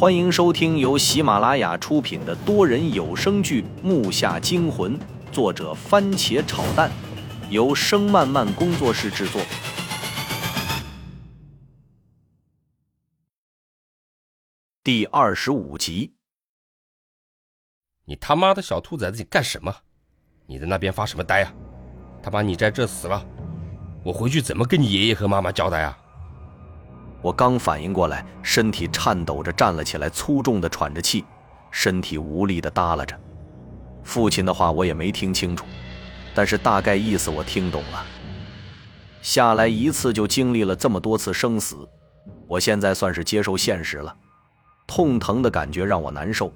欢迎收听由喜马拉雅出品的多人有声剧《木下惊魂》，作者番茄炒蛋，由声漫漫工作室制作。第二十五集，你他妈的小兔崽子，你干什么？你在那边发什么呆啊？他把你在这死了，我回去怎么跟你爷爷和妈妈交代啊？我刚反应过来，身体颤抖着站了起来，粗重的喘着气，身体无力的耷拉着。父亲的话我也没听清楚，但是大概意思我听懂了。下来一次就经历了这么多次生死，我现在算是接受现实了。痛疼的感觉让我难受，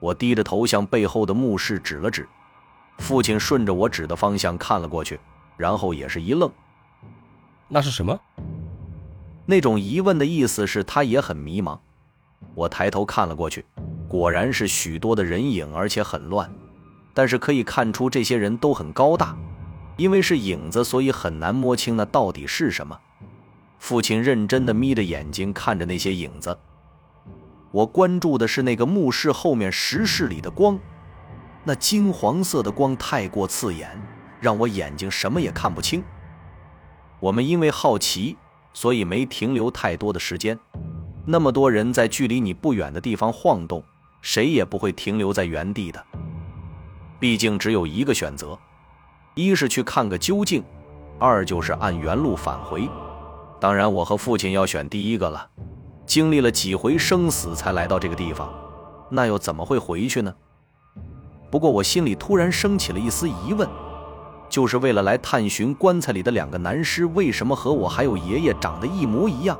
我低着头向背后的墓室指了指，父亲顺着我指的方向看了过去，然后也是一愣。那是什么？那种疑问的意思是他也很迷茫。我抬头看了过去，果然是许多的人影，而且很乱。但是可以看出这些人都很高大，因为是影子，所以很难摸清那到底是什么。父亲认真的眯着眼睛看着那些影子。我关注的是那个墓室后面石室里的光，那金黄色的光太过刺眼，让我眼睛什么也看不清。我们因为好奇。所以没停留太多的时间，那么多人在距离你不远的地方晃动，谁也不会停留在原地的。毕竟只有一个选择，一是去看个究竟，二就是按原路返回。当然，我和父亲要选第一个了。经历了几回生死才来到这个地方，那又怎么会回去呢？不过我心里突然升起了一丝疑问。就是为了来探寻棺材里的两个男尸为什么和我还有爷爷长得一模一样。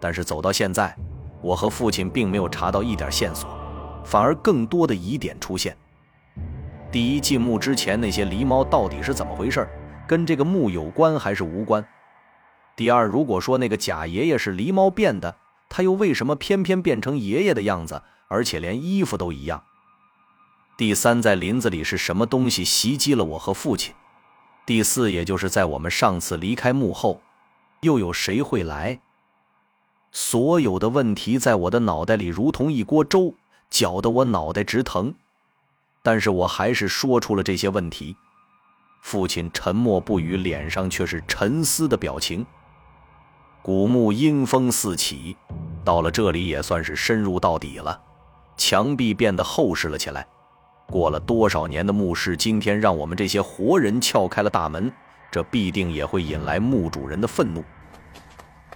但是走到现在，我和父亲并没有查到一点线索，反而更多的疑点出现。第一，进墓之前那些狸猫到底是怎么回事？跟这个墓有关还是无关？第二，如果说那个假爷爷是狸猫变的，他又为什么偏偏变成爷爷的样子，而且连衣服都一样？第三，在林子里是什么东西袭击了我和父亲？第四，也就是在我们上次离开墓后，又有谁会来？所有的问题在我的脑袋里如同一锅粥，搅得我脑袋直疼。但是我还是说出了这些问题。父亲沉默不语，脸上却是沉思的表情。古墓阴风四起，到了这里也算是深入到底了，墙壁变得厚实了起来。过了多少年的墓室，今天让我们这些活人撬开了大门，这必定也会引来墓主人的愤怒。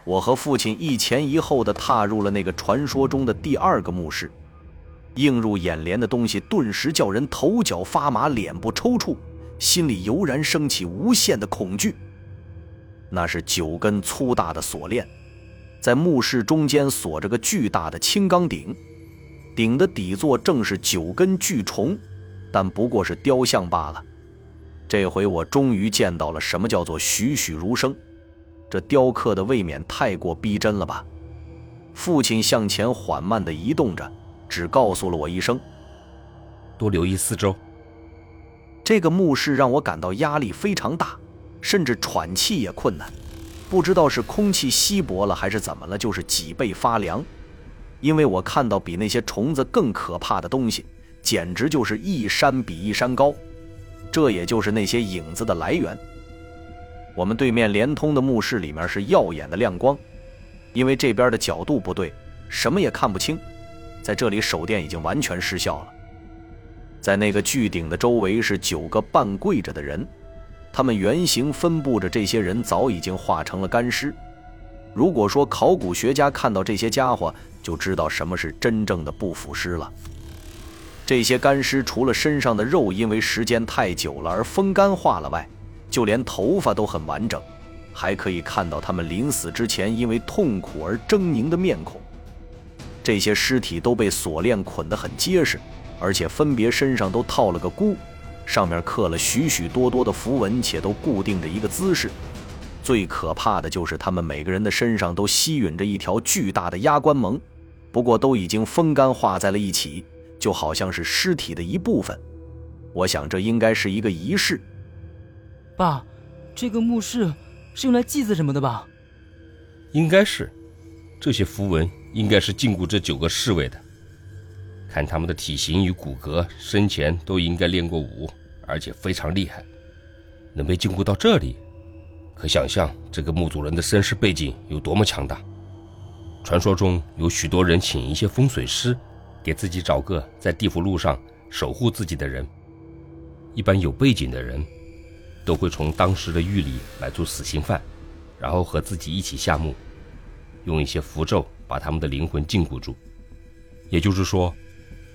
我和父亲一前一后的踏入了那个传说中的第二个墓室，映入眼帘的东西顿时叫人头脚发麻、脸部抽搐，心里油然升起无限的恐惧。那是九根粗大的锁链，在墓室中间锁着个巨大的青钢鼎。鼎的底座正是九根巨虫，但不过是雕像罢了。这回我终于见到了什么叫做栩栩如生，这雕刻的未免太过逼真了吧？父亲向前缓慢地移动着，只告诉了我一声：“多留意四周。”这个墓室让我感到压力非常大，甚至喘气也困难。不知道是空气稀薄了还是怎么了，就是脊背发凉。因为我看到比那些虫子更可怕的东西，简直就是一山比一山高，这也就是那些影子的来源。我们对面连通的墓室里面是耀眼的亮光，因为这边的角度不对，什么也看不清。在这里手电已经完全失效了。在那个巨鼎的周围是九个半跪着的人，他们圆形分布着，这些人早已经化成了干尸。如果说考古学家看到这些家伙，就知道什么是真正的不腐尸了。这些干尸除了身上的肉因为时间太久了而风干化了外，就连头发都很完整，还可以看到他们临死之前因为痛苦而狰狞的面孔。这些尸体都被锁链捆得很结实，而且分别身上都套了个箍，上面刻了许许多多的符文，且都固定着一个姿势。最可怕的就是他们每个人的身上都吸吮着一条巨大的压棺蒙。不过都已经风干化在了一起，就好像是尸体的一部分。我想这应该是一个仪式。爸，这个墓室是用来祭祀什么的吧？应该是，这些符文应该是禁锢这九个侍卫的。看他们的体型与骨骼，生前都应该练过武，而且非常厉害，能被禁锢到这里，可想象这个墓主人的身世背景有多么强大。传说中有许多人请一些风水师，给自己找个在地府路上守护自己的人。一般有背景的人，都会从当时的狱里买出死刑犯，然后和自己一起下墓，用一些符咒把他们的灵魂禁锢住。也就是说。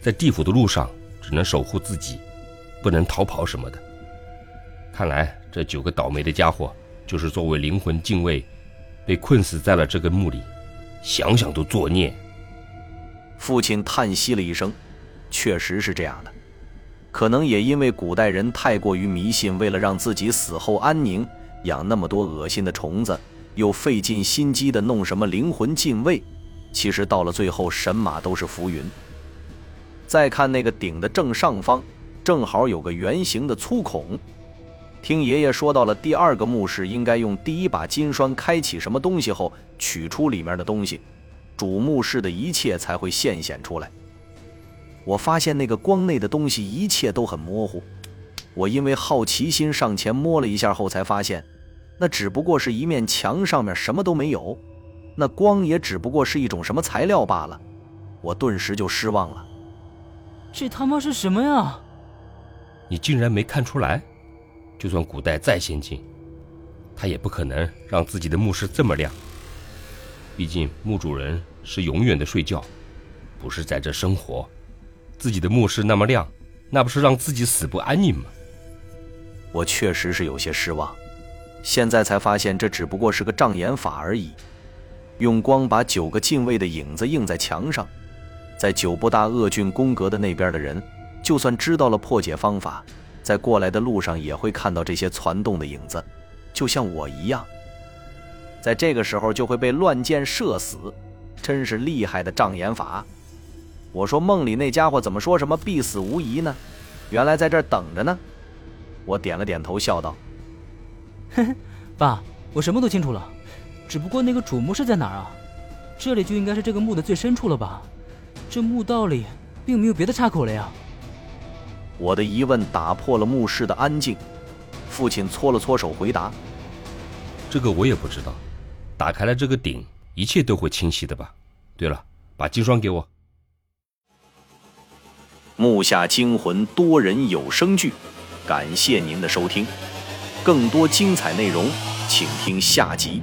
在地府的路上，只能守护自己，不能逃跑什么的。看来这九个倒霉的家伙，就是作为灵魂禁卫，被困死在了这个墓里，想想都作孽。父亲叹息了一声，确实是这样的。可能也因为古代人太过于迷信，为了让自己死后安宁，养那么多恶心的虫子，又费尽心机的弄什么灵魂禁卫，其实到了最后，神马都是浮云。再看那个顶的正上方，正好有个圆形的粗孔。听爷爷说到了第二个墓室，应该用第一把金栓开启什么东西后，取出里面的东西，主墓室的一切才会现显出来。我发现那个光内的东西一切都很模糊。我因为好奇心上前摸了一下后，才发现，那只不过是一面墙上面什么都没有，那光也只不过是一种什么材料罢了。我顿时就失望了。这他妈是什么呀？你竟然没看出来？就算古代再先进，他也不可能让自己的墓室这么亮。毕竟墓主人是永远的睡觉，不是在这生活。自己的墓室那么亮，那不是让自己死不安宁吗？我确实是有些失望。现在才发现，这只不过是个障眼法而已，用光把九个禁卫的影子映在墙上。在九部大恶郡宫阁的那边的人，就算知道了破解方法，在过来的路上也会看到这些攒动的影子，就像我一样，在这个时候就会被乱箭射死，真是厉害的障眼法。我说梦里那家伙怎么说什么必死无疑呢？原来在这儿等着呢。我点了点头，笑道：“嘿嘿，爸，我什么都清楚了，只不过那个主墓是在哪儿啊？这里就应该是这个墓的最深处了吧？”这墓道里并没有别的岔口了呀！我的疑问打破了墓室的安静。父亲搓了搓手，回答：“这个我也不知道。打开了这个顶，一切都会清晰的吧？对了，把金霜给我。”木下惊魂多人有声剧，感谢您的收听。更多精彩内容，请听下集。